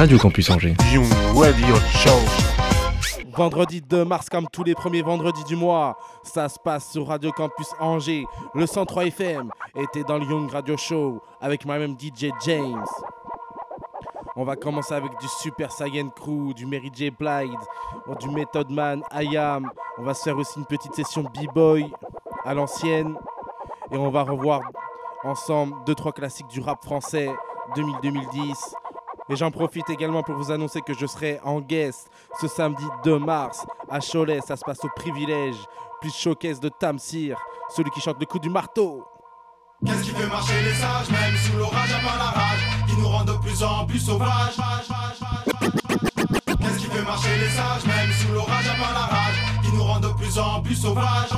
Radio Campus Angers. Vendredi 2 mars, comme tous les premiers vendredis du mois, ça se passe sur Radio Campus Angers. Le 103 FM était dans le Young Radio Show avec moi-même DJ James. On va commencer avec du Super Saiyan Crew, du Mary J. Blige, du Method Man, IAM. On va se faire aussi une petite session B-Boy à l'ancienne. Et on va revoir ensemble deux trois classiques du rap français 2000-2010. Et j'en profite également pour vous annoncer que je serai en guest ce samedi 2 mars à Cholet. Ça se passe au privilège, plus showcase de Tamsir, celui qui chante le coup du marteau. Qu'est-ce qui fait marcher les sages, même sous l'orage à la rage, qui nous rend de plus en plus sauvages Qu'est-ce qui fait marcher les sages, même sous l'orage à la rage, qui nous rend de plus en plus sauvages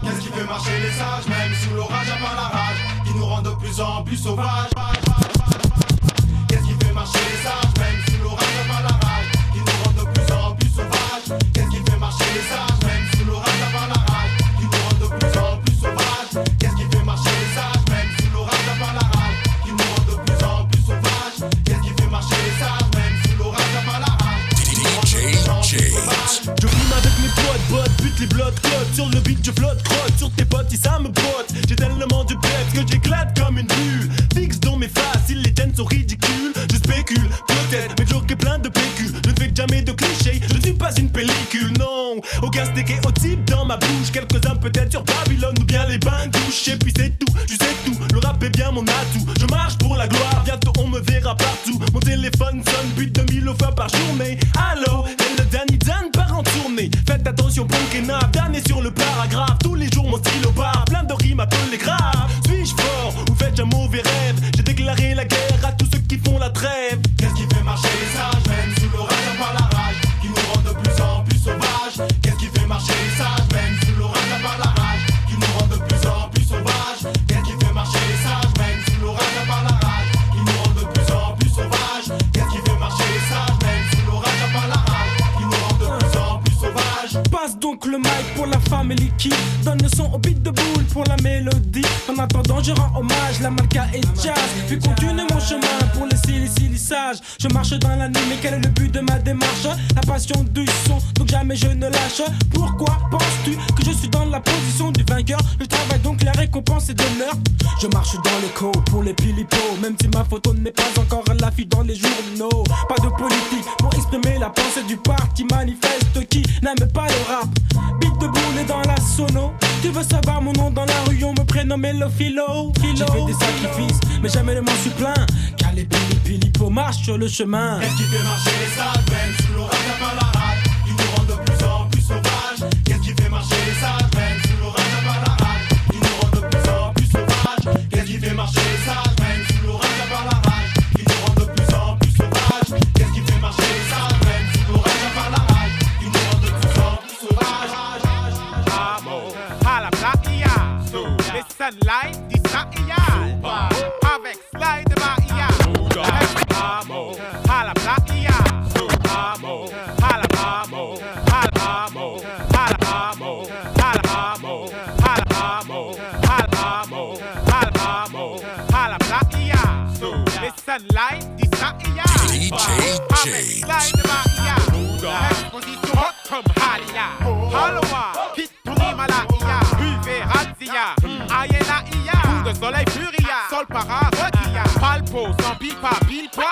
Qu'est-ce qui fait marcher les sages, même sous l'orage à la rage, qui nous rend de plus en plus sauvages marcher les sages, même sous sur le beat, je flotte, crotte sur tes potes, si ça me botte. J'ai tellement de peps que j'éclate comme une bulle. Fixe dans mes faces, ils les tiennent sont ridicules peut-être, mais joke est plein de PQ. Je ne fais jamais de clichés, je ne suis pas une pellicule, non. Aucun steak au type dans ma bouche. Quelques-uns peut-être sur Babylone ou bien les bains douches. Et puis c'est tout, tu sais tout. Le rap est bien mon atout. Je marche pour la gloire, bientôt on me verra partout. Mon téléphone sonne plus de mille fois par journée. Allô, Faites attention, bon et dernier sur le paragraphe. Tous les jours mon stylo part, plein de rimes à les graves. Suis-je fort ou faites-je un mauvais rêve? J'ai déclaré la guerre à tous ceux qui font la trêve. Au beat de boule pour la mélodie. En attendant, je rends hommage, la marca et jazz. Puis continue mon chemin pour les silly sages. Je marche dans la nuit, mais quel est le but de ma démarche? La passion du son, donc jamais je ne lâche. Pourquoi penses-tu que je suis dans la position du vainqueur? Je travaille donc la récompense et d'honneur. Je marche dans l'écho pour les pilipos, même si ma photo n'est pas encore à l'affiche dans les journaux. Pas de politique pour exprimer la pensée du parti manifeste qui n'aime pas le rap. Beat de boule dans la sono. Tu veux savoir mon nom dans la rue, on me prénomme le philo. J'ai fait des sacrifices, mais jamais ne m'en suis plein. Car les pili pili marchent sur le chemin. Qu'est-ce qui fait marcher les sages, même sous l'orage, DJ soleil furia. Sol para Palpo sans pipa. Pile poil.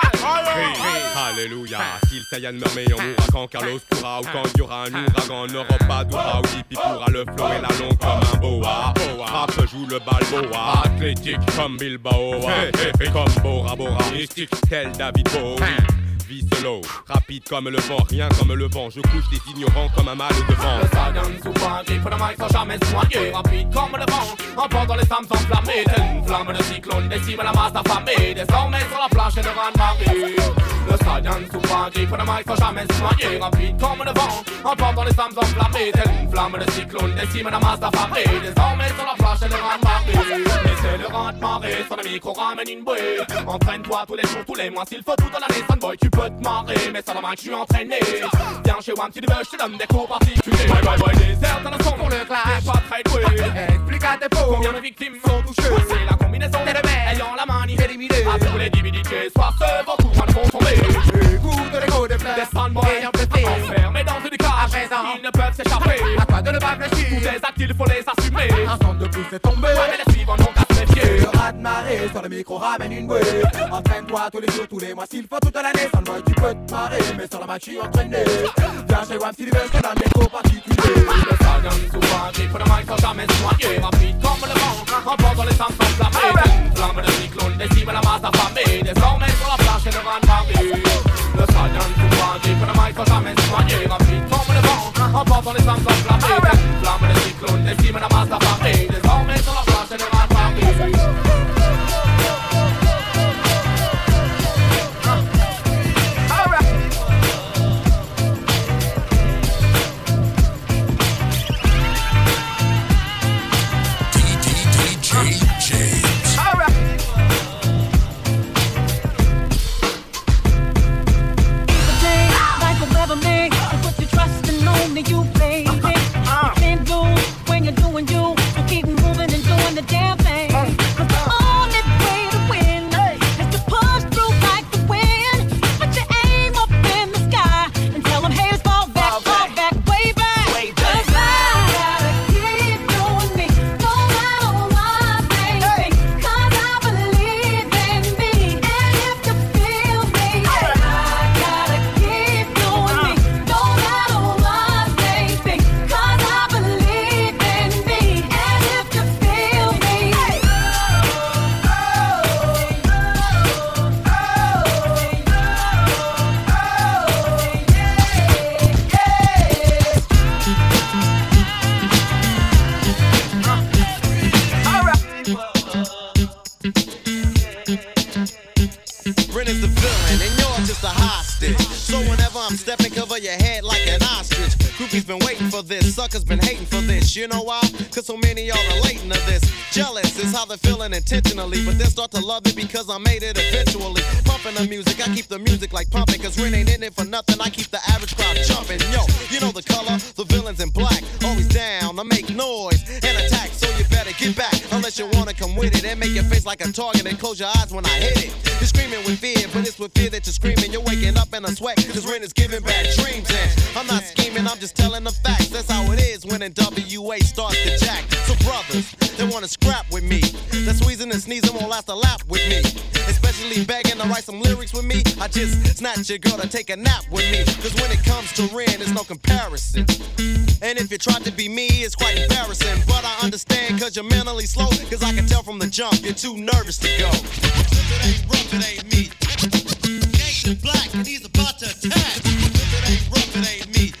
Hey, hey, alléluia. Si le Saiyan meurt, mais on mourra quand Carlos pourra ou quand il y aura un ouragan en Europe, pas d'oura ou Hippie pourra le flow et la longue comme un boa. Rap joue le balboa. Athlétique comme Bilbao. Et comme Bora Bora. Mystique tel David Bowie rapide comme le vent, rien comme le vent. Je couche des ignorants comme un mal de vent. Le Saiyan souvent griffe le mic sans jamais noyer, rapide comme le vent. Emportant les femmes s'enflammer, telle une flamme de cyclone, décime la masse affamée. Désormais sur la planche de grande marée. Le Saiyan souvent griffe le mic sans jamais noyer, rapide comme le vent. Emportant les femmes enflammées, une flamme de cyclone, décime la masse affamée. Désormais sur la planche de grande marée. Laissez le rente marée, sur le micro ramène une bouée. Entraîne-toi tous les jours, tous les mois, s'il faut tout dans l'année, Sunboy, tu peux te mais ça va que je suis entraîné. Viens chez moi, si tu je te donne des cours particuliers. Bye bye bye, désert, t'as la son pour le clash. T'es pas très doué. Explique à tes faux combien de victimes sont touchées? C'est la combinaison des mecs ayant la manie éliminée. À tous les divinité, soir ce vent courant vont tomber. Écoute l'écho des fleurs, des fanboys ayant pété. Enfermés dans une cage, à présent, ils ne peuvent s'échapper. À toi de ne pas fléchir. Tous les actes, il faut les assumer. Un centre de plus est tombé. Mais les suivants Le rat marée sur le micro ramène une bouée. Entraîne-toi tous les jours, tous les mois, s'il faut toute l'année. Sans le boy tu peux te marrer, mais sur la match je suis entraîné Viens chez Wam Sylvester, la métro particulier Le stallion souvent dit pour le mic sans jamais noyer Rapide comme le vent, emportant les sangs s'enflammer Une flamme de cyclone décime la masse affamée. Désormais sur la plage et le de Paris Le souvent dit pour le mic sans jamais noyer Rapide comme le vent, emportant les sangs s'enflammer Une flamme de cyclone décime la masse affamée intentionally, but then start to love it because I screaming. You're waking up in a sweat, cause Ren is giving bad dreams. And I'm not scheming, I'm just telling the facts. That's how it is when NWA starts to jack. So, brothers, they wanna scrap with me. That squeezing and sneezing won't last a lap with me. Especially begging to write some lyrics with me. I just snatch your girl to take a nap with me. Cause when it comes to Ren, there's no comparison. And if you try to be me, it's quite embarrassing. But I understand cause you're mentally slow. Cause I can tell from the jump, you're too nervous to go. If it ain't rough, it ain't me. Gangsta black, and he's about to attack. If it ain't rough, it ain't me.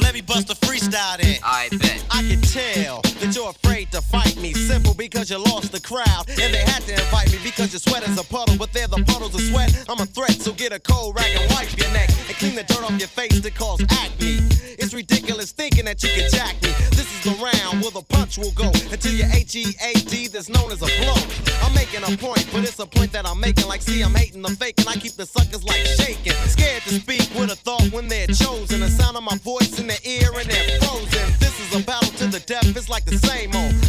Let me bust a freestyle then. I bet. I can tell that you're afraid to fight me. Simple because you lost the crowd. And they had to invite me because your sweat is a puddle. But they're the puddles of sweat. I'm a threat, so get a cold rag and wipe your neck. And clean the dirt off your face that cause acne. It's ridiculous thinking that you can jack me. This is the round punch will go until your H E A D that's known as a blow. I'm making a point, but it's a point that I'm making. Like, see, I'm hating the fake, and I keep the suckers like shaking. Scared to speak with a thought when they're chosen. The sound of my voice in their ear and they're frozen. This is a battle to the death, it's like the same old.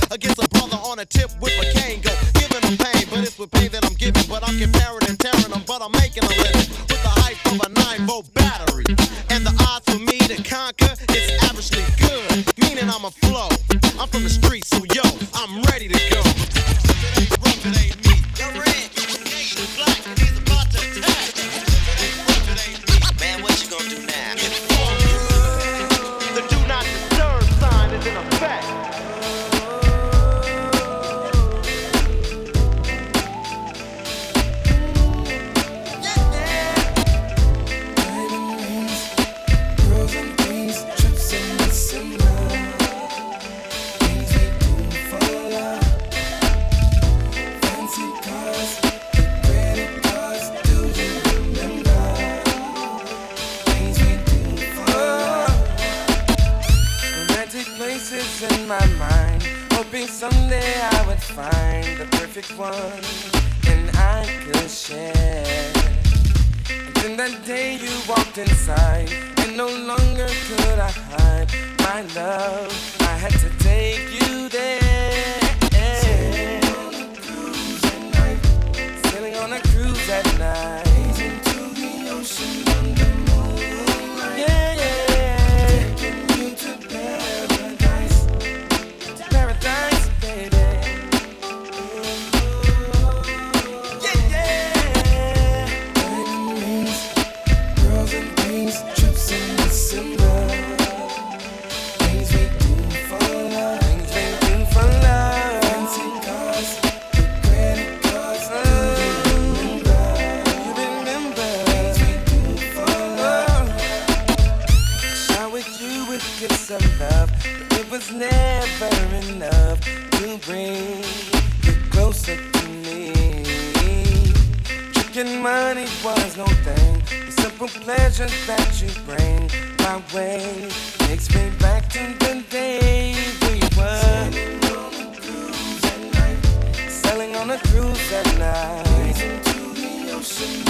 Perfect one and I could share. And then that day you walked inside, and no longer could I hide my love. I had to take you there. Sailing on a cruise at night. Yeah, Thinking money was no thing. The simple pleasure that you bring my way takes me back to the day we were sailing on a cruise at night. To the ocean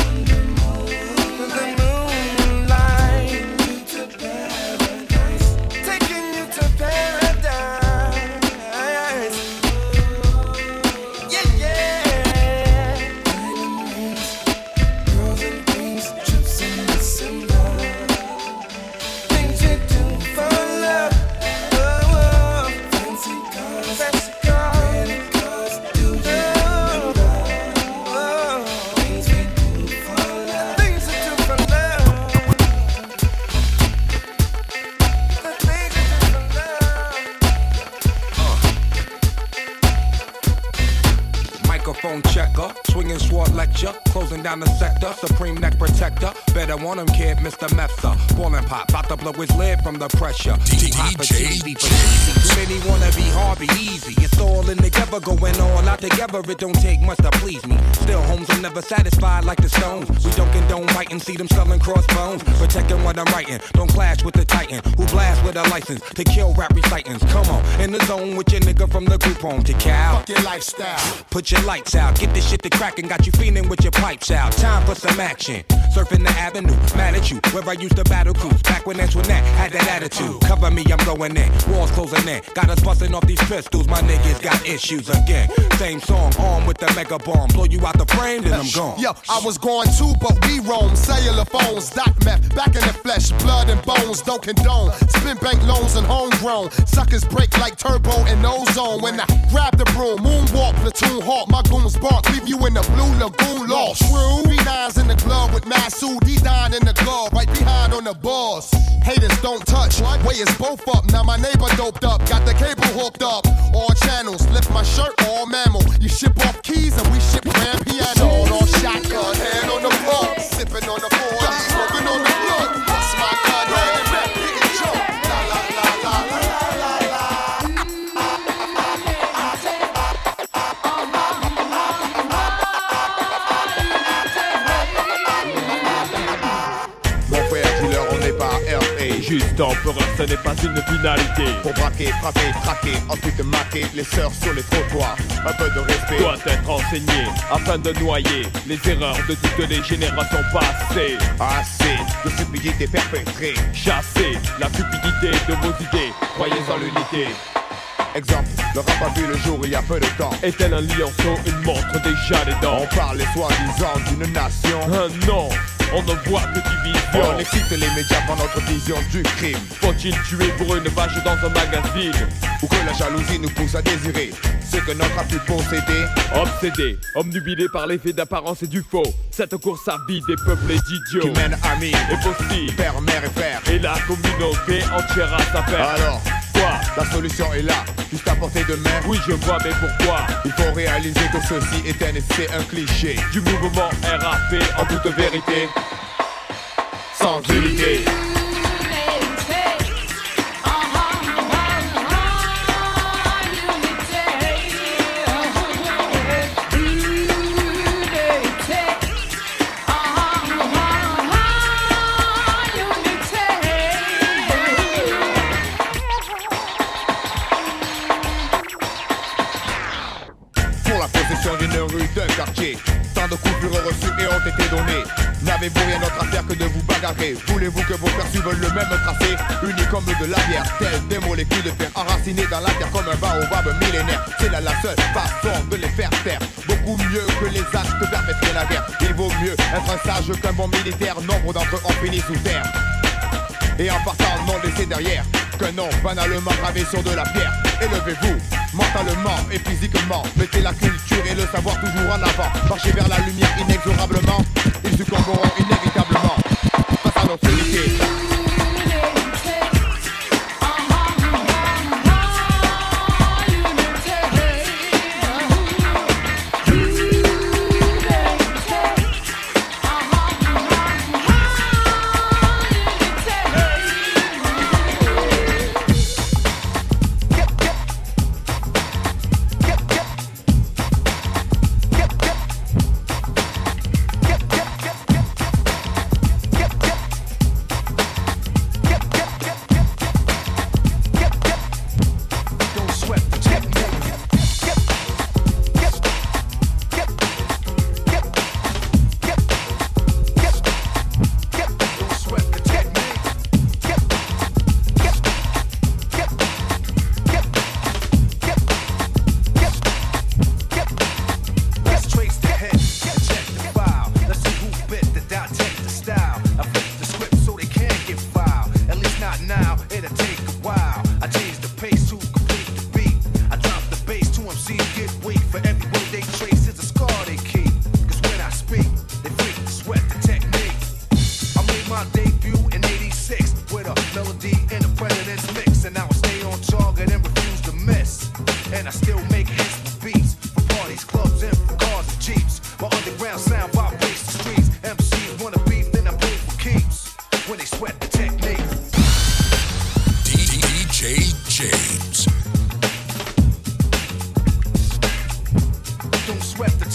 the pressure. Too hot for TV, for easy. Too many wanna be hard, be easy. It's all in together, going all out together. It don't take much to please me. Still, homes are never satisfied like the stones. We don't condone biting, see them selling crossbones. Protecting what I'm writing, don't clash with the titan who blast with a license to kill rap recitants. Come on, in the zone with your nigga from the group home to Cal. Fuck your lifestyle. Put your lights out, get this shit to crackin', got you feeling with your pipes out. Time for some action. Surfing the avenue, mad at you, where I used to battle cruise. Back when Antoinette had that attitude. Cover me, I'm going in. Walls closing in. Got us busting off these pistols, my niggas got issues again. Same song, armed with the mega bomb. Blow you out the frame, then I'm gone. Yo, I was going too, but we roam. Cellular phones, dot meth, back in the flesh, blood and bones, don't condone. Spin bank loans and homegrown. Suckers break like turbo and ozone. When I grab the broom, moonwalk, platoon hawk, my goons bark, leave you in the blue lagoon lost. True. Three nines in the glove with he dying in the glove, right behind on the balls. Haters don't touch, way is both up. Now my neighbor doped up, got the cable hooked up. All channels, lift my shirt, all mammal. You ship off keys and we ship grand piano. On shotgun, hand on the Empereur, ce n'est pas une finalité. Pour braquer, frapper, traquer, ensuite maquer les sœurs sur les trottoirs. Un peu de respect. Doit être enseigné afin de noyer les erreurs de toutes les générations passées. Assez de stupidité perpétrée. Chasser la cupidité de vos idées. Croyez en l'unité. Exemple, le rap a vu le jour il y a peu de temps. Est-elle un lionceau, une montre déjà les dents On parle soi-disant d'une nation. Un non, on ne voit que division. On excite les médias par notre vision du crime. Faut-il tuer pour une vache dans un magazine Ou que la jalousie nous pousse à désirer ce que notre a pu posséder. Obsédé, omnubilé par l'effet d'apparence et du faux. Cette course à vie des peuples d'idiots Qui mène amis, est possible. père, mère et frère. Et la communauté entière à sa paix. Alors, La solution est là, juste à portée de main. Oui, je vois, mais pourquoi Il faut réaliser que ceci est un essai, un cliché. Du mouvement RAP en toute vérité. Sans unité. De la bière, telles des molécules de fer enracinées dans la terre comme un baobab millénaire. C'est là la seule façon de les faire taire. Beaucoup mieux que les actes perpétrés la guerre. Il vaut mieux être un sage qu'un bon militaire. Nombre d'entre eux ont fini sous terre. Et en partant non laissé derrière qu'un nom banalement gravé sur de la pierre. Élevez-vous mentalement et physiquement, mettez la culture et le savoir toujours en avant. Marchez vers la lumière inexorablement, ils succomberont inévitablement. Face à notre unité. swept the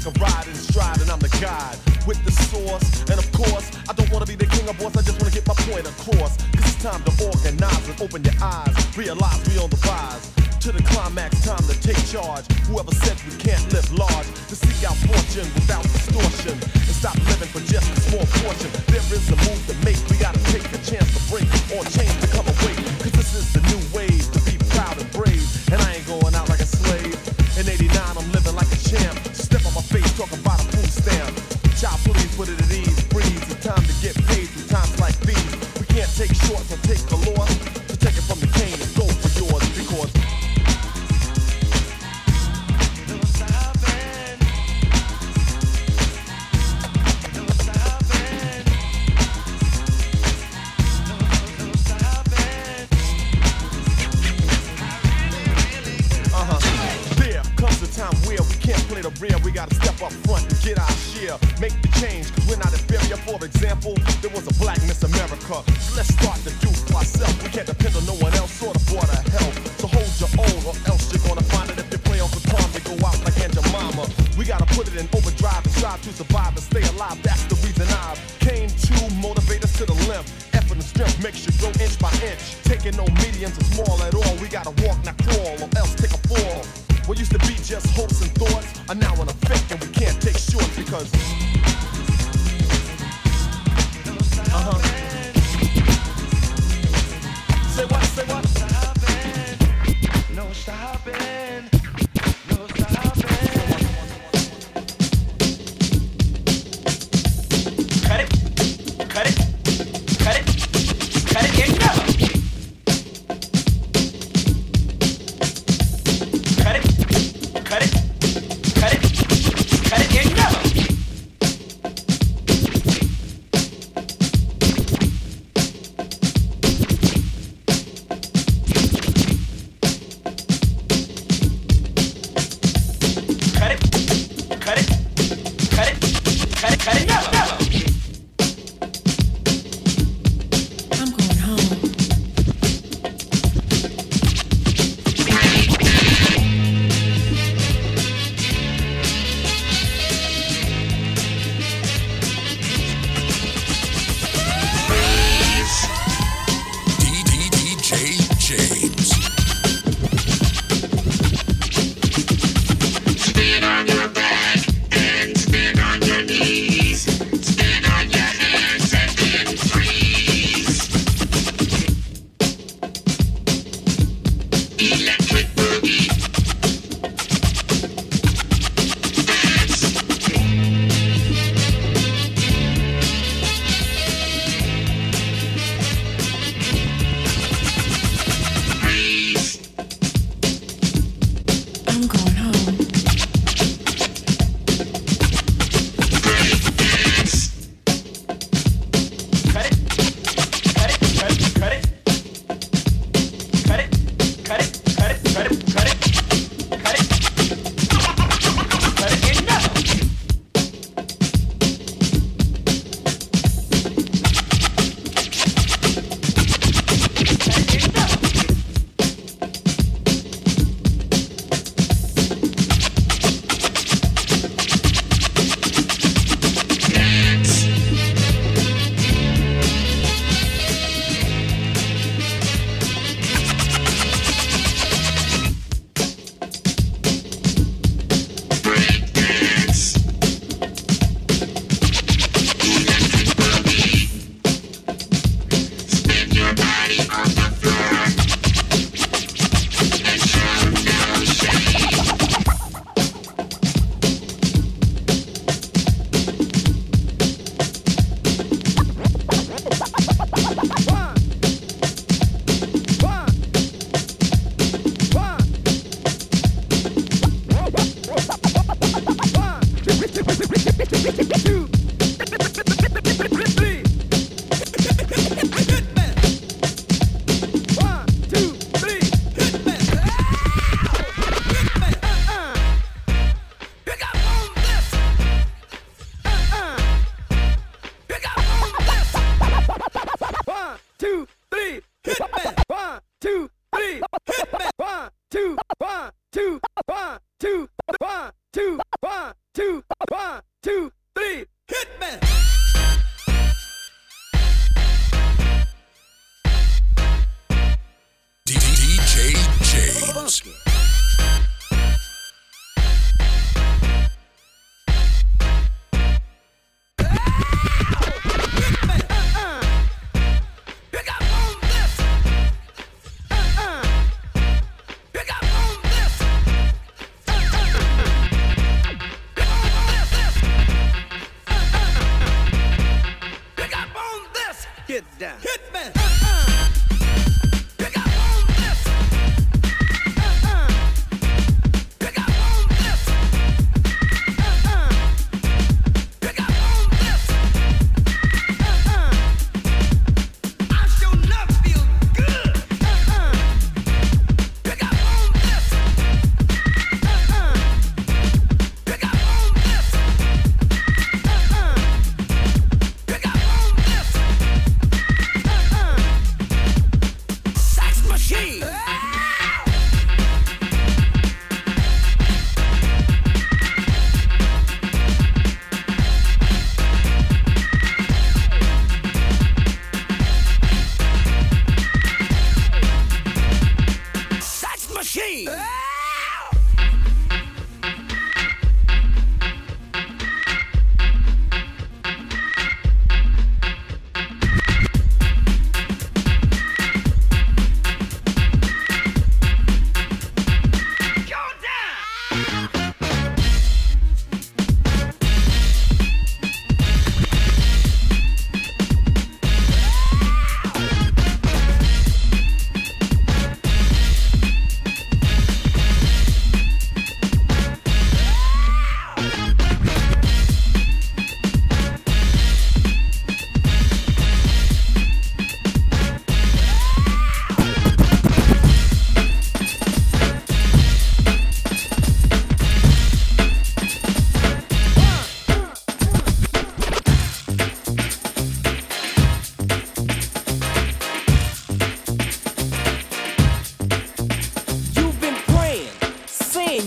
take a ride in stride, and I'm the god with the source. And of course, I don't wanna be the king of boss, I just wanna get my point across. Cause it's time to organize and open your eyes, realize we on the rise. To the climax, time to take charge. Whoever said we can't live large, to seek out fortune without distortion, and stop living for just a small portion. There is a move to make, we gotta take a chance to break or change to come away. Cause this is the new wave take short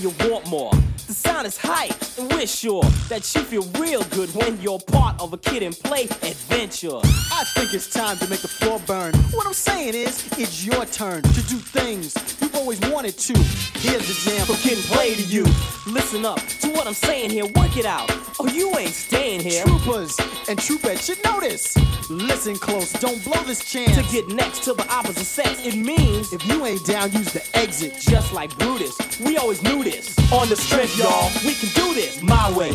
you want more. The sound is hype, and we're sure that you feel real good when you're part of a kid and play adventure. I think it's time to make the floor burn. What I'm saying is, it's your turn to do things you've always wanted to. Here's the jam for kid and play to you. Listen up what I'm saying here, work it out. Oh, you ain't staying here. Troopers and troopettes should notice. Listen close, don't blow this chance. To get next to the opposite sex, it means if you ain't down, use the exit. Just like Brutus, we always knew this. On the strength, y'all, we can do this my way.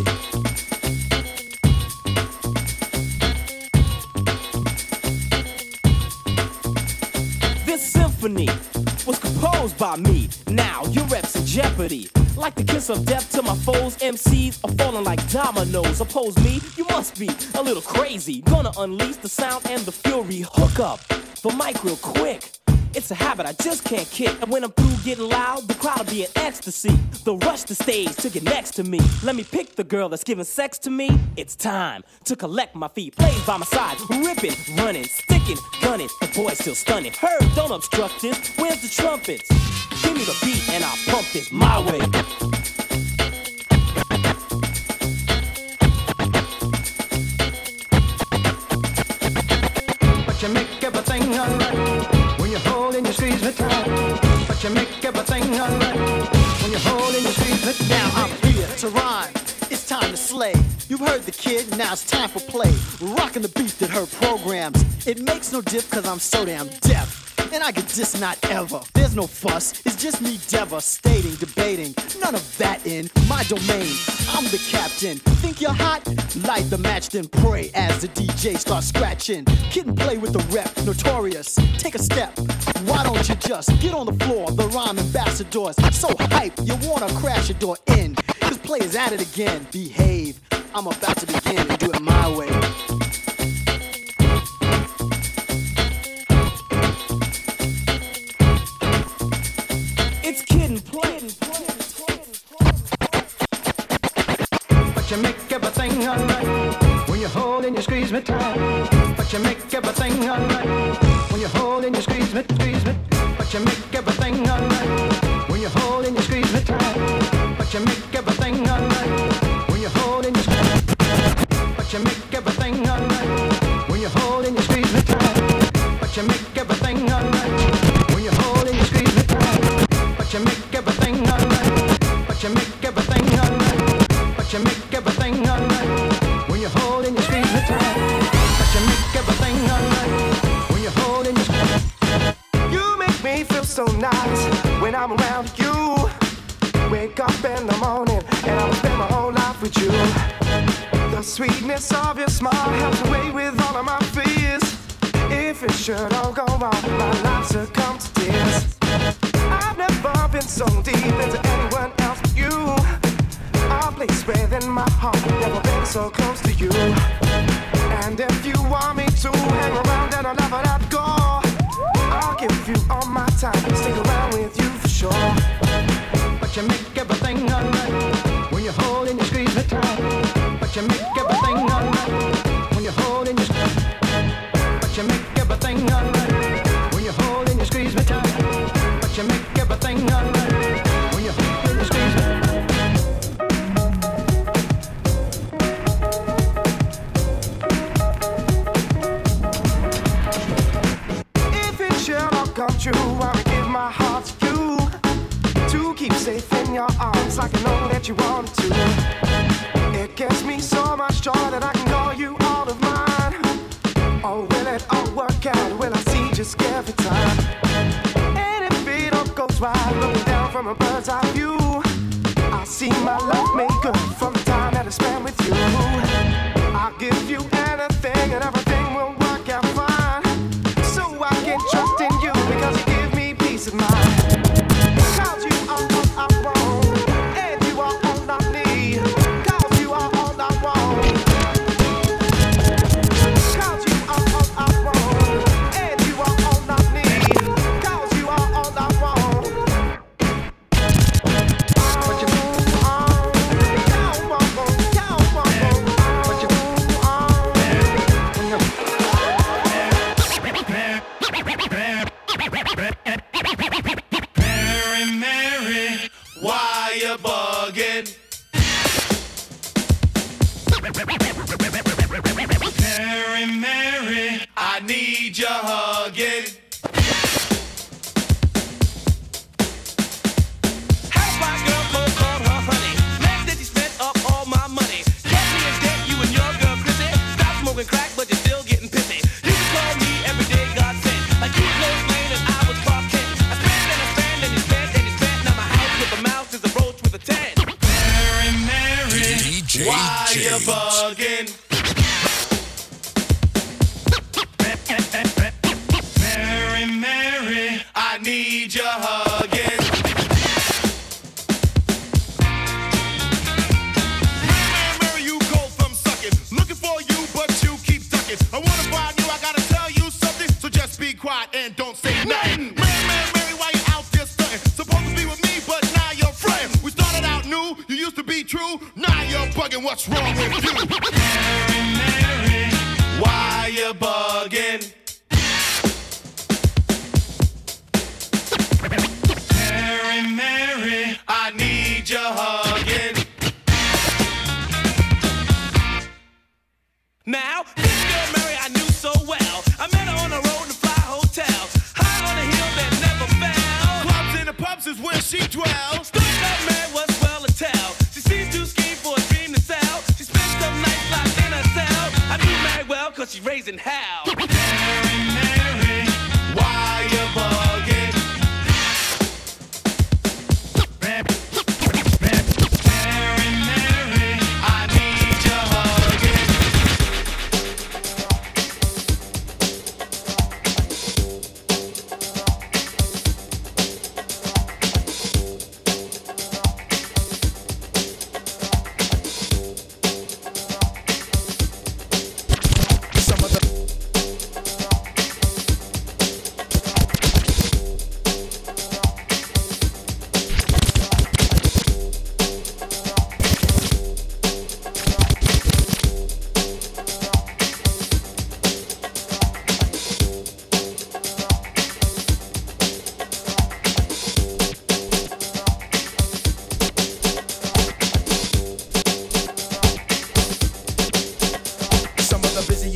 This symphony was composed by me. Now your reps in jeopardy. Like the kiss of death to my foes, MCs are falling like dominoes. Oppose me, you must be a little crazy. Gonna unleash the sound and the fury. Hook up the mic real quick. It's a habit I just can't kick. And when I'm through getting loud, the crowd'll be in ecstasy. They'll rush the stage to get next to me. Let me pick the girl that's giving sex to me. It's time to collect my feet. Plays by my side, ripping, running, sticking, gunning. The boy's still stunning. Heard, don't obstruct this. Where's the trumpets? Give me the beat and I'll pump this my way. And you squeeze me tight. But you make everything alright when you hold and you squeeze me Now I'm here to rhyme. It's time to slay. You've heard the kid, now it's time for play. Rocking the beat that heard programs. It makes no diff cause I'm so damn deaf. And I get this not ever. There's no fuss, it's just me devastating, debating. None of that in my domain. I'm the captain. Think you're hot? Light the match, then pray as the DJ starts scratching. Kid and play with the rep, notorious. Take a step. Why don't you just get on the floor? The rhyme ambassadors. So hype, you wanna crash your door in. Cause players at it again. Behave. I'm about to begin and do it my way. Squeeze me tight. But you make everything alright I'm around you. Wake up in the morning and I'll spend my whole life with you. The sweetness of your smile helps away with all of my fears. If it should all go wrong, my life succumb to tears. I've never been so deep into anyone else but you. A place within my heart, never been so close to you. And if you want me to hang around, then I'll never let go. I'll give you all my time, but you make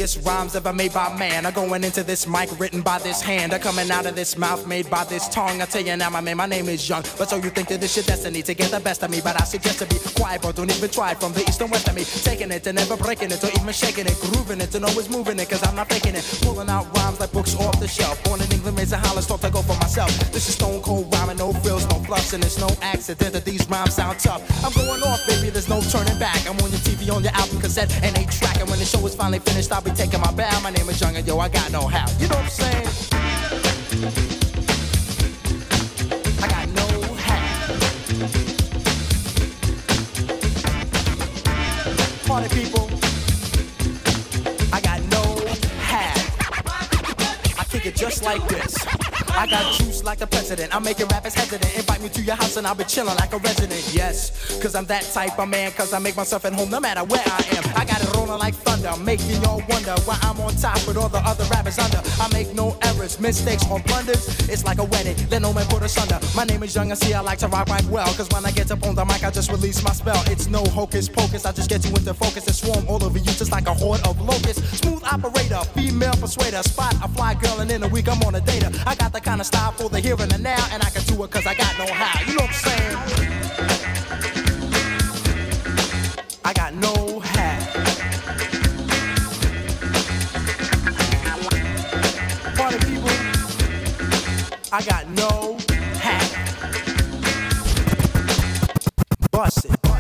of rhymes ever made by man are going into this mic written by this hand are coming out of this mouth made by this tongue. I tell you now, my man, my name is Young. But so you think that this your destiny to get the best of me? But I suggest to be quiet, bro. Don't even try from the east and west of me. Taking it and never breaking it or even shaking it, grooving it and always moving it, cause I'm not faking it. Pulling out rhymes like books off the shelf. Born in England, raised in Holland, thought to go for myself. This is stone cold rhyming, no frills, no fluffs, and it's no accident that these rhymes sound tough. I'm going off, baby, there's no turning back. I'm on your TV, on your album cassette, and eight track. And when the show is finally finished, I'll be taking my bow. My name is Young yo, I got no how. You know what I'm saying? I got no how. Party people. I got no how. I kick it just like this. I got juice like the president. I'm making rappers hesitant. Invite me to your house and I'll be chilling like a resident. Yes, cause I'm that type of man. Cause I make myself at home no matter where I am. I got it rolling like thunder, making y'all wonder why I'm on top with all the other rappers under. I make no errors, mistakes, or blunders. It's like a wedding, let no man put us under. My name is Young and see I like to rock right well. Cause when I get up on the mic, I just release my spell. It's no hocus pocus, I just get you into focus and swarm all over you just like a horde of locusts. Smooth operator, female persuader, spot a fly girl and in a week I'm on a data. I got the kind of style for the here and the now, and I can do it cause I got no how. You know what I'm saying? I got no hat. Party people, I got no hat. Bust it.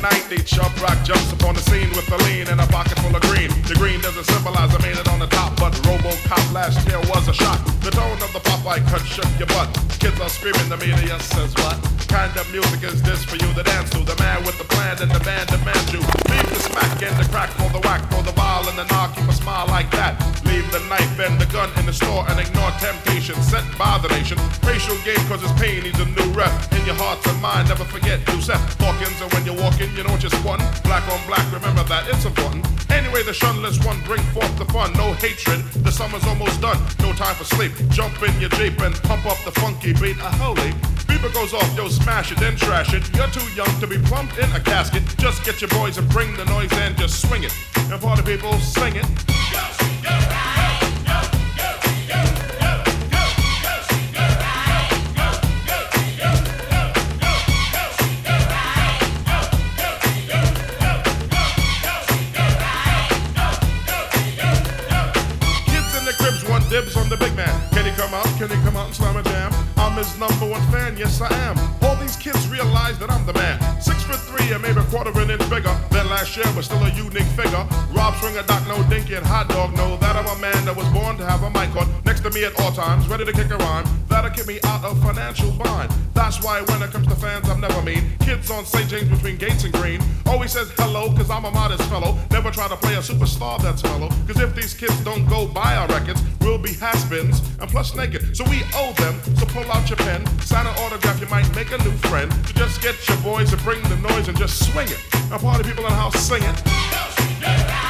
1990, Chubb Rock jumps upon the scene with a lean and a pocket full of green. The green doesn't symbolize I made it on the top, but Robocop last year was a shock. The tone of the Popeye cut shook your butt. Kids are screaming, the media says what? Kind of music is this for you to dance to? The man with the plan and the band demands you. Leave the smack and the crack for the whack, for the ball and the knock, keep a smile like that. Leave the knife and the gun in the store and ignore temptation sent by the nation. Racial game cause it's pain needs a new rep. In your heart and mind, never forget you Seth Hawkins, and when you're walking, you know you're squatting. Black on black, remember that, it's important. Anyway, the shunless one bring forth the fun. No hatred, the summer's almost done. No time for sleep. Jump in your Jeep and pump up the funky beat. A holy. Beeper goes off, yo, smash it, then trash it. You're too young to be plumped in a casket. Just get your boys and bring the noise and just swing it. And party people, sing it. The cribs want dibs on the big man. Can he come out? Can he come out and slam a jam? His number one fan, yes I am. All these kids realize that I'm the man. Six foot three and maybe a quarter an inch bigger than last year, but still a unique figure. Rob Swinger, Doc No Dinky, and Hot Dog no. that I'm a man that was born to have a mic on next to me at all times, ready to kick a rhyme. That'll keep me out of financial bind. That's why when it comes to fans, I'm never mean. Kids on St. James between Gates and Green always says hello, cause I'm a modest fellow. Never try to play a superstar that's mellow. Cause if these kids don't go buy our records, we'll be has-beens and plus naked. So we owe them, so pull out your pen, sign an autograph, you might make a new friend. So just get your boys to bring the noise and just swing it. Now party people in the house sing it.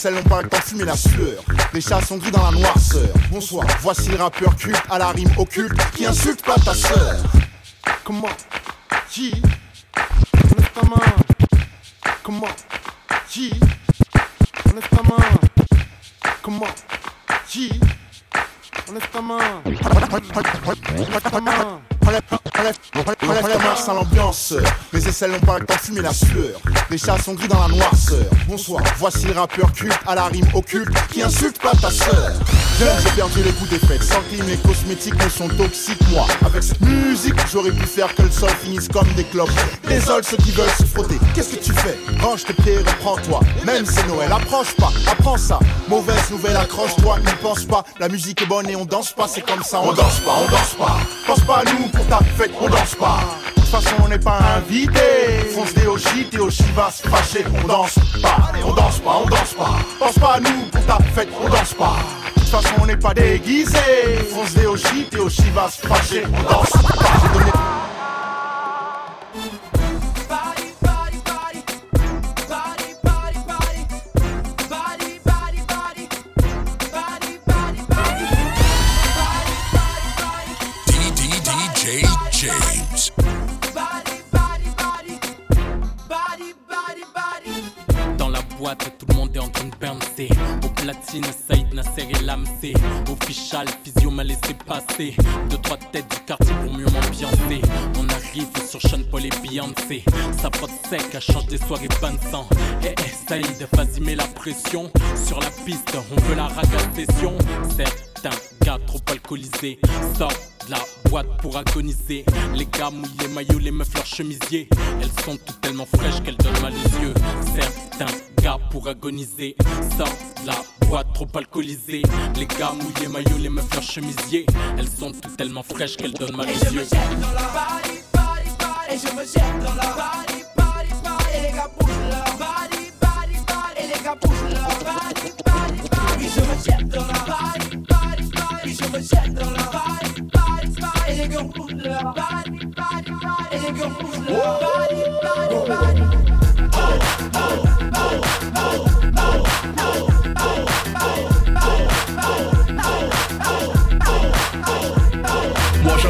Aisselles n'ont pas le temps de fumer la sueur. Les chats sont gris dans la noirceur. Bonsoir, voici le rappeur culte à la rime occulte qui insulte pas ta sœur. Comment J Lève ta main. Comment J Lève ta main. Comment J Lève ta main. Ta main. Mes aisselles n'ont pas le temps de fumer la sueur. Les chats sont gris dans la noirceur. Bonsoir, voici le rappeur culte à la rime occulte qui insulte pas ta sœur. J'ai perdu les coups des fêtes. Sans que mes cosmétiques ne sont toxiques, moi. Avec cette musique, j'aurais pu faire que le sol finisse comme des clopes. Désolé ceux qui veulent se frotter. Qu'est-ce que tu fais? Range tes pieds, reprends-toi. Même c'est Noël, approche pas, apprends ça. Mauvaise nouvelle, accroche-toi, n'y pense pas. La musique est bonne et on danse pas, c'est comme ça. On danse pas, on danse pas. Pense pas à nous pour ta fête, on danse pas. Toute façon, on n'est pas invité. Fonce des Oshi, Oshi va se fâcher. On danse pas, on danse pas, on danse pas. Pense pas à nous pour ta fête, on danse pas. De toute façon, on n'est pas déguisé. Fonce des Oshi, Oshi va se fâcher. On danse pas. Tout le monde est en train de bouncer. Au platine, Saïd Nasser et Lamsé. Official, physio m'a laissé passer. Deux, trois têtes du quartier pour mieux m'ambiancer. On arrive sur Sean Paul et Beyoncé. Sa pote sec, elle change des soirées sang. Eh, eh, Saïd, vas-y, mets la pression. Sur la piste, on veut la raga session. Certains gars trop alcoolisés sortent de la boîte pour agoniser. Les gars mouillent les maillots, les meufs leurs chemisiers. Elles sont toutes tellement fraîches qu'elles donnent mal aux yeux. Certains gars pour agoniser sortent de la boîte trop alcoolisée. Les gars mouillent les maillots, les meufs leurs chemisiers. Elles sont toutes tellement fraîches qu'elles donnent mal aux yeux. Et je me jette dans la body, body, body. Et les gars bougent leur body, body, body. Et les gars bougent leur body, body, body. Oui, je me jette dans la body, body. Oui,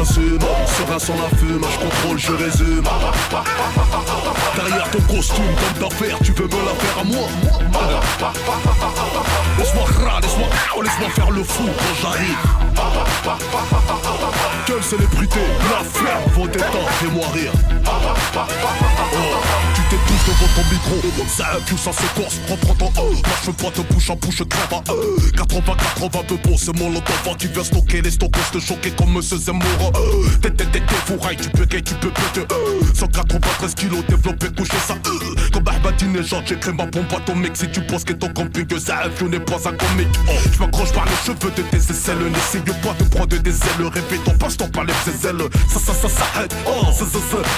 body. Moi j'assume, serein sans la fume, je contrôle, je résume. Derrière ton costume, comme d'affaires, tu veux me la faire à moi Laisse-moi ra, laisse-moi oh, laisse-moi faire le fou quand j'arrive. Quelle célébrité, la flamme, vos détentes, fais-moi rire. Oh, tu t'étouffes devant ton micro, ça tout ça se corse, reprends ton oh. Je veux pas te bouche en bouche, crève à euh. 80, 80 de bon, c'est mon lot d'enfant qui vient stocker les stockos, te choquer comme Monsieur Zemmour. Euh. T'es, t'es, t'es, fourraille, tu peux gay, tu peux péter. Euh. 193 kilos développé, couché ça. Euh. Comme Ahmadinejad, j'écris ma bombe atomique. Si tu penses que ton camping, ça avion n'est pas un comique. Oh. Je m'accroche par les cheveux de tes aisselles. N'essaye pas de prendre des ailes. Répétons, passe-toi par les ailes. Ça, ça, ça, ça aide. Oh, c'est.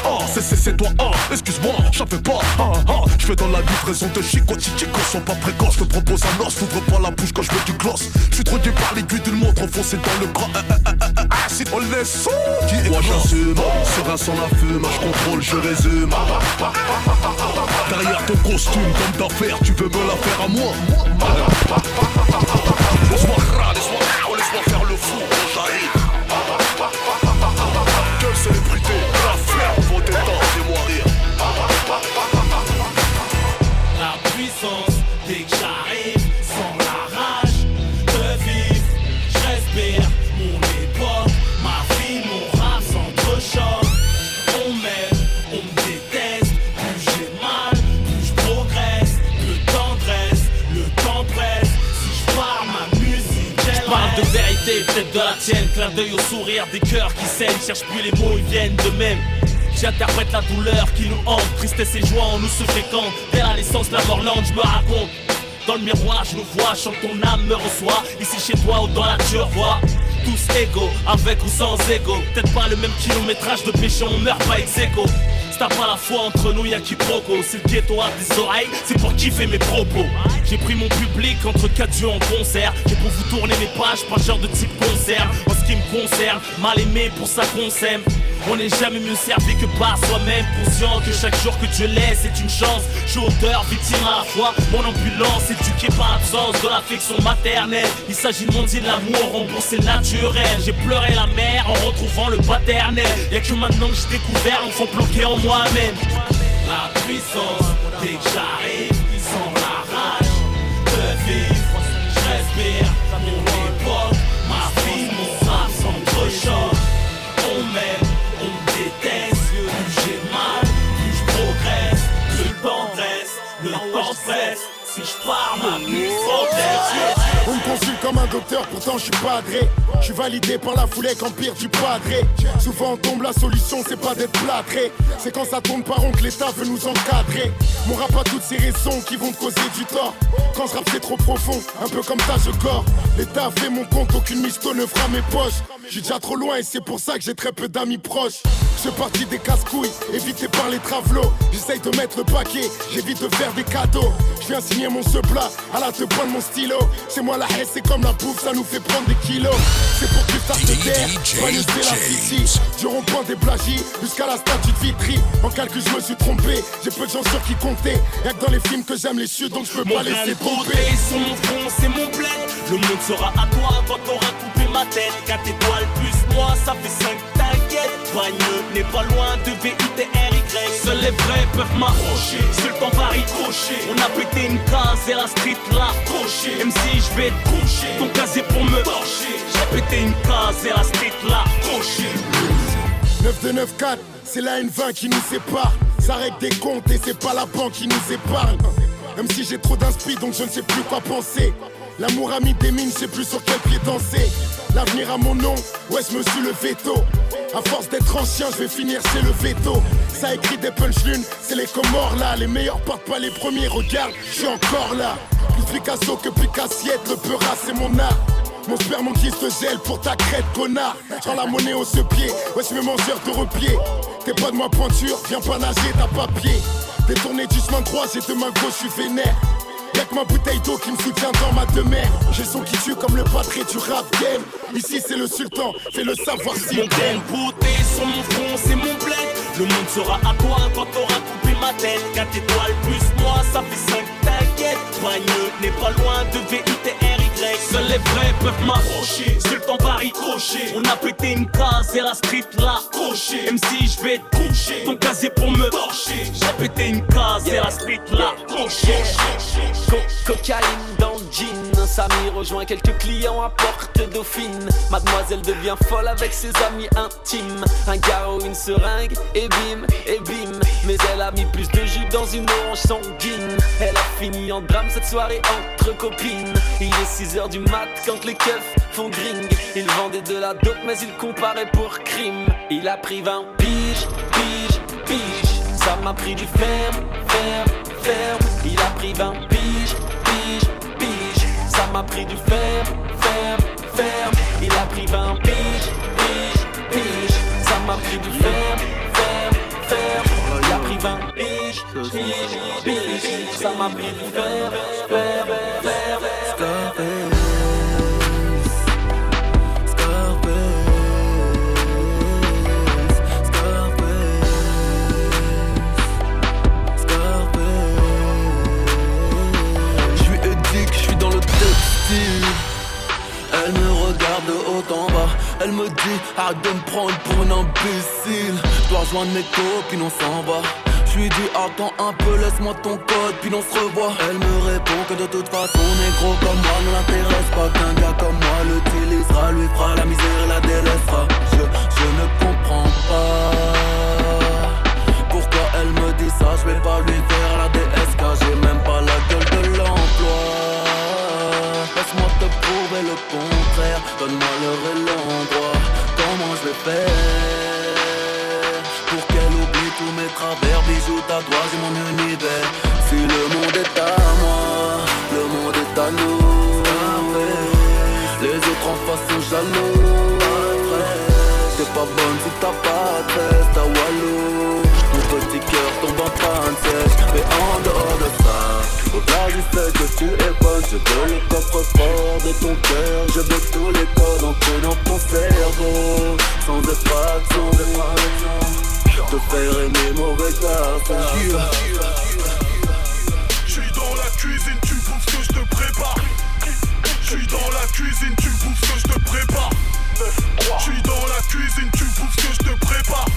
Oh, c'est, toi. Oh, excuse-moi, j'en fais pas. Ah, ah. Je fais dans la livraison de Chico, Chico, sont pas précoces. Je te propose un os, s'ouvre pas la bouche quand je mets du gloss. Je suis drogué par l'aiguille d'une montre enfoncée dans le bras. Ah, si on les sons qui Moi j'assume, serein sans la fume, je contrôle, je résume. Derrière ton costume, comme d'affaires, tu veux me la faire à moi. Laisse-moi laisse-moi oh, laisse-moi faire le fou j'arrive. Clin d'œil au sourire des cœurs qui saignent. Cherche plus les mots, ils viennent de même. J'interprète la douleur qui nous hante. Tristesse et joie en nous se fréquentent. Dès la naissance, la mort lente, je me raconte. Dans le miroir, je nous vois, chante ton âme me reçoit. Ici chez toi ou dans la tu revois. Tous égaux, avec ou sans ego. Peut-être pas le même kilométrage de péché, on meurt pas ex aequo. Si t'as pas la foi entre nous, y'a quiproquo. C'est le ghetto à des oreilles, c'est pour kiffer mes propos. J'ai pris mon public entre quatre yeux en concert. Et pour vous tourner mes pages, pas genre de type concert. En ce qui me concerne, mal aimé pour ça qu'on s'aime. On n'est jamais mieux servi que par soi-même, conscient que chaque jour que Dieu laisse est une chance. Je suis auteur, victime à la fois, mon ambulance éduqué par absence de l'affection maternelle. Il s'agit de mon de l'amour, rembourser le naturel. J'ai pleuré la mer en retrouvant le paternel. Y'a que maintenant que j'ai découvert l'enfant bloqué en moi-même. La puissance, dès que j'arrive, sans la rage de vivre, je Si je pars, ma vie comme un docteur, pourtant je suis pas agréé. Je suis validé par la foulée qu'empire du padré. Souvent on tombe, la solution c'est pas d'être plâtré. C'est quand ça tombe par rond que l'État veut nous encadrer. Mon rap a toutes ces raisons qui vont te causer du tort. Quand je rappe c'est trop profond, un peu comme ta je corps. L'État fait mon compte, aucune mysto ne fera mes poches. Je suis déjà trop loin et c'est pour ça que j'ai très peu d'amis proches. Je fais partie des casse-couilles, évité par les travelots. J'essaye de mettre le paquet, j'évite de faire des cadeaux. Je viens signer mon ce plat, à la te prendre mon stylo. C'est moi la haine, c'est comme la bouffe, ça nous fait prendre des kilos. C'est pour que ça se terre, joyeuse de la City. Du rond-point des plagies jusqu'à la statue de Vitry. En calcul, je me suis trompé, j'ai peu de gens sur qui compter. Y'a que dans les films que j'aime les chutes, donc je peux Mon pas laisser tomber. beauté, son front, c'est mon bled. Le monde sera à toi quand t'auras coupé ma tête. 4 étoiles plus moi, ça fait 5, t'inquiète. N'est pas loin de VUTRY. Seuls les vrais peuvent m'approcher. Temps va ricocher. On a pété une case et la street l'a coché. Même si je vais te coucher, ton casier pour me torcher. J'ai pété une case et la street l'a coché. 9294, c'est la N20 qui nous sépare. Ça règle des comptes et c'est pas la banque qui nous épargne. Même si j'ai trop d'inspi, donc je ne sais plus quoi penser. L'amour a mis des mines, je sais plus sur quel pied danser. L'avenir a mon nom, ouais, je me suis le veto. À force d'être ancien, je vais finir chez le veto. Ça écrit des punchlines, c'est les Comores là. Les meilleurs partent pas les premiers, regarde, je suis encore là. Plus Picasso que Picassiette, le peurat c'est mon art. Mon sperme qui se gèle pour ta crête, connard. Prends la monnaie au pied, ouais, je me mangeur de repied. T'es pas de ma pointure, viens pas nager, t'as pas pied. Détourné du chemin de croix, j'ai deux mains je suis vénère. Y'a que ma bouteille d'eau qui me soutient dans ma demeure. J'ai son qui tue comme le padré du rap game. Ici c'est le sultan, fais le savoir si Mon de beauté sur mon front, c'est mon bled. Le monde sera à toi quand t'auras coupé ma tête. 4 étoiles plus moi, ça fait 5, t'inquiète. Bagneux n'est pas loin de Seuls les vrais peuvent m'approcher. Temps va ricocher. On a pété une case et la street l'a coché. Même si je vais te coucher, ton casier pour me torcher. J'ai pété une case et la street l'a. Co- cocaïne dans le jean, Samy rejoint quelques clients à porte dauphine. Mademoiselle devient folle avec ses amis intimes. Un garrot, une seringue, et bim, et bim. Mais elle a mis plus de jus dans une orange sanguine. Elle a fini en drame cette soirée entre copines. Il est 6 heures du mat quand les keufs font gring. Il vendait de la dope, mais il comparait pour crime. Il a pris 20 piges, piges, piges. Ça m'a pris du ferme, ferme, ferme. Il a pris 20 piges, piges, piges. Pris du ferme, ferme, ferme. Il a pris 20 piges, piges, piges. Ça m'a pris du ferme, ferme, ferme. Il a pris 20 piges, piges, piges. Ça m'a pris du ferme, arrête de me prendre pour une imbécile. Je dois rejoindre mes copines, on s'en va. Je lui dis attends un peu, laisse-moi ton code, puis on se revoit. Elle me répond que de toute façon, négro comme moi ne l'intéresse pas. Qu'un gars comme moi l'utilisera, lui fera la misère et la délaissera. Je, je ne comprends pas. Pourquoi elle me dit ça, je vais pas lui faire la DSK, j'ai même pas la gueule de l'emploi. Laisse-moi te prouver le contraire, donne-moi l'heure et l'endroit. Pour qu'elle oublie tous mes travers, bijoux, tatouages et mon univers. Si le monde est à moi, le monde est à nous. Les autres en face sont jaloux. T'es pas bonne si t'as pas de tête, t'as Walou. Mon petit cœur tombe en panne sèche, mais en. Au-delà du fait que tu es bonne, je veux le coffre-fort de ton cœur. Je veux tous les codes entrés dans ton cerveau. Sans effraction, te faire aimer mauvais garçon. J'suis dans la cuisine, tu bouffes ce que je te prépare. J'suis dans la cuisine, tu bouffes ce que je te prépare. J'suis dans la cuisine, tu bouffes ce que je te prépare.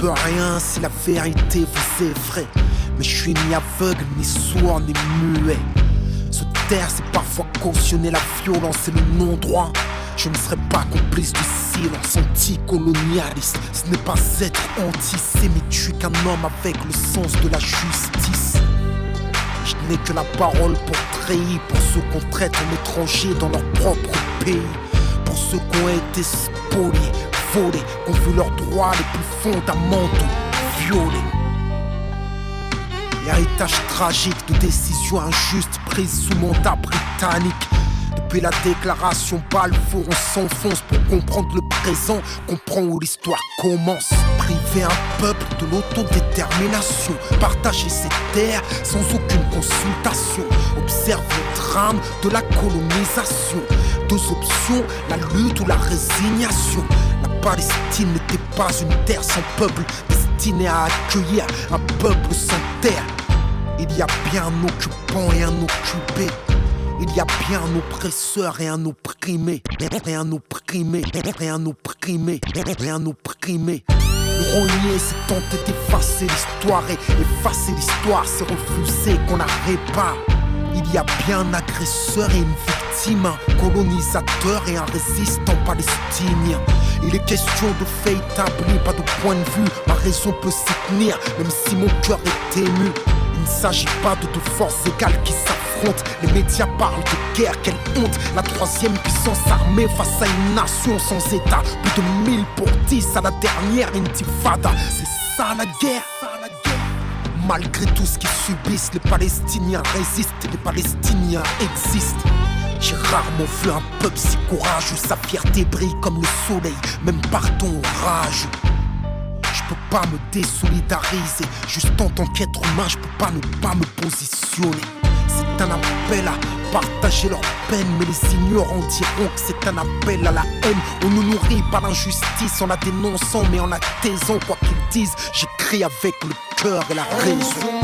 Peux rien si la vérité vous effraie. Mais je suis ni aveugle, ni sourd, ni muet. Se taire, c'est parfois cautionner la violence et le non-droit. Je ne serai pas complice du silence anticolonialiste. Ce n'est pas être antisémite, je suis qu'un homme avec le sens de la justice. Je n'ai que la parole pour trahir, pour ceux qu'on traite en étrangers dans leur propre pays. Pour ceux qui ont été spoliés, volés, ont vu leurs droits les plus fondamentaux violés. Héritage tragique de décisions injustes prises sous mandat britannique. Depuis la déclaration Balfour, on s'enfonce pour comprendre le présent, comprendre où l'histoire commence. Priver un peuple de l'autodétermination, partager ses terres sans aucune consultation. Observe le drame de la colonisation. Deux options, la lutte ou la résignation. Palestine n'était pas une terre sans peuple, destinée à accueillir un peuple sans terre. Il y a bien un occupant et un occupé. Il y a bien un oppresseur et un opprimé. Et un opprimé. Et un opprimé. Et un opprimé. Renier, c'est tenter d'effacer l'histoire. Et effacer l'histoire, c'est refuser qu'on la répare. Il y a bien un agresseur et une victime, un colonisateur et un résistant palestinien. Il est question de faits établis, pas de point de vue. Ma raison peut s'y tenir, même si mon cœur est ému. Il ne s'agit pas de deux forces égales qui s'affrontent. Les médias parlent de guerre, quelle honte. La troisième puissance armée face à une nation sans état. Plus de 1000 pour 10 à la dernière intifada. C'est ça la guerre. Malgré tout ce qu'ils subissent, les Palestiniens résistent les Palestiniens existent. J'ai rarement vu un peuple si courageux, sa fierté brille comme le soleil, même par ton rage. Je peux pas me désolidariser, juste en tant qu'être humain, je peux pas ne pas me positionner. C'est un appel à partager leur peine, mais les ignorants diront que c'est un appel à la haine. On nous nourrit par l'injustice en la dénonçant, mais en la taisant, quoi qu'ils disent, j'écris avec le cœur et la raison.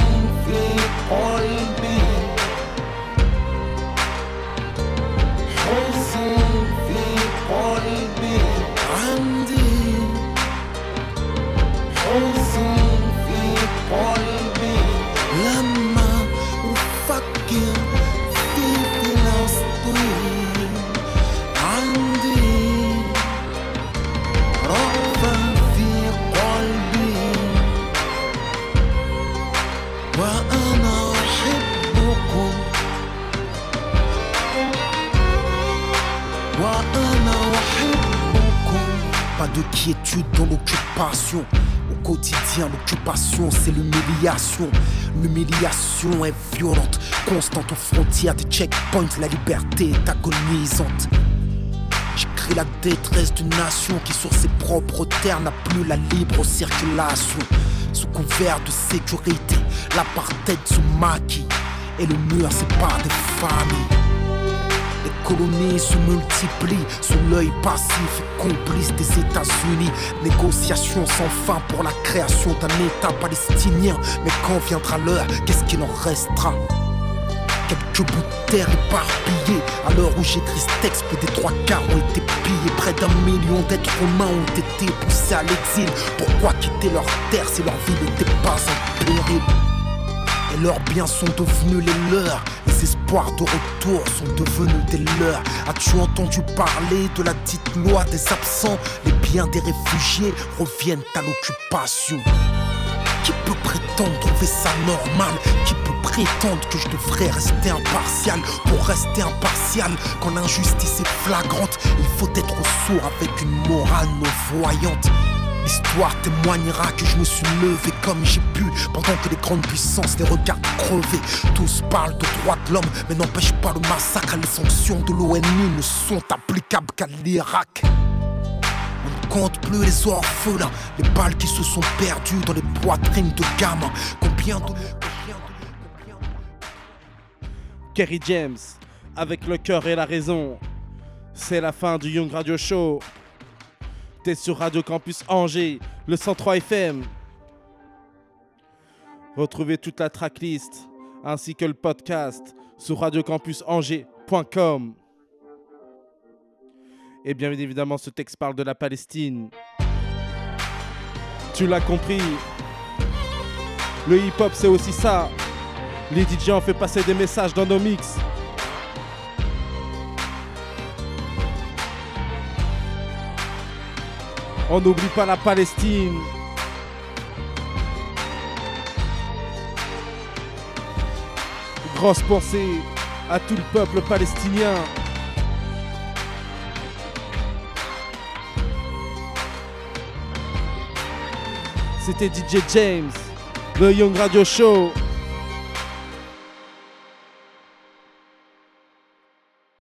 Quiétude dans l'occupation. Au quotidien, l'occupation, c'est l'humiliation. L'humiliation est violente, constante aux frontières des checkpoints. La liberté est agonisante. J'écris la détresse d'une nation qui, sur ses propres terres, n'a plus la libre circulation. Sous couvert de sécurité, l'apartheid se maquille et le mur sépare des familles. Colonies se multiplient sous l'œil passif et complice des États-Unis. Négociations sans fin pour la création d'un État palestinien. Mais quand viendra l'heure, qu'est-ce qu'il en restera? Quelques bouts de terre éparpillés. À l'heure où j'écris ce texte, plus des trois quarts ont été pillés. Près d'un million d'êtres humains ont été poussés à l'exil. Pourquoi quitter leur terre si leur vie n'était pas en péril? Et leurs biens sont devenus les leurs. Les espoirs de retour sont devenus des leurs. As-tu entendu parler de la dite loi des absents? Les biens des réfugiés reviennent à l'occupation. Qui peut prétendre trouver ça normal Qui peut prétendre que je devrais rester impartial? Pour rester impartial, quand l'injustice est flagrante, il faut être sourd avec une morale non voyante. L'histoire témoignera que je me suis levé comme j'ai pu Pendant que les grandes puissances les regardent crever Tous parlent de droits de l'homme Mais n'empêche pas le massacre Les sanctions de l'ONU ne sont applicables qu'à l'Irak On ne compte plus les orphelins Les balles qui se sont perdues dans les poitrines de gamins Combien de... Kerry James, avec le cœur et la raison. C'est la fin du Young Radio Show. T'es sur Radio Campus Angers, le 103 FM. Retrouvez toute la tracklist ainsi que le podcast sur radiocampusangers.com. Et bien évidemment, ce texte parle de la Palestine. Tu l'as compris. Le hip-hop, c'est aussi ça. Les DJ ont fait passer des messages dans nos mix. On n'oublie pas la Palestine. Grosse pensée à tout le peuple palestinien. C'était DJ James, le Young Radio Show.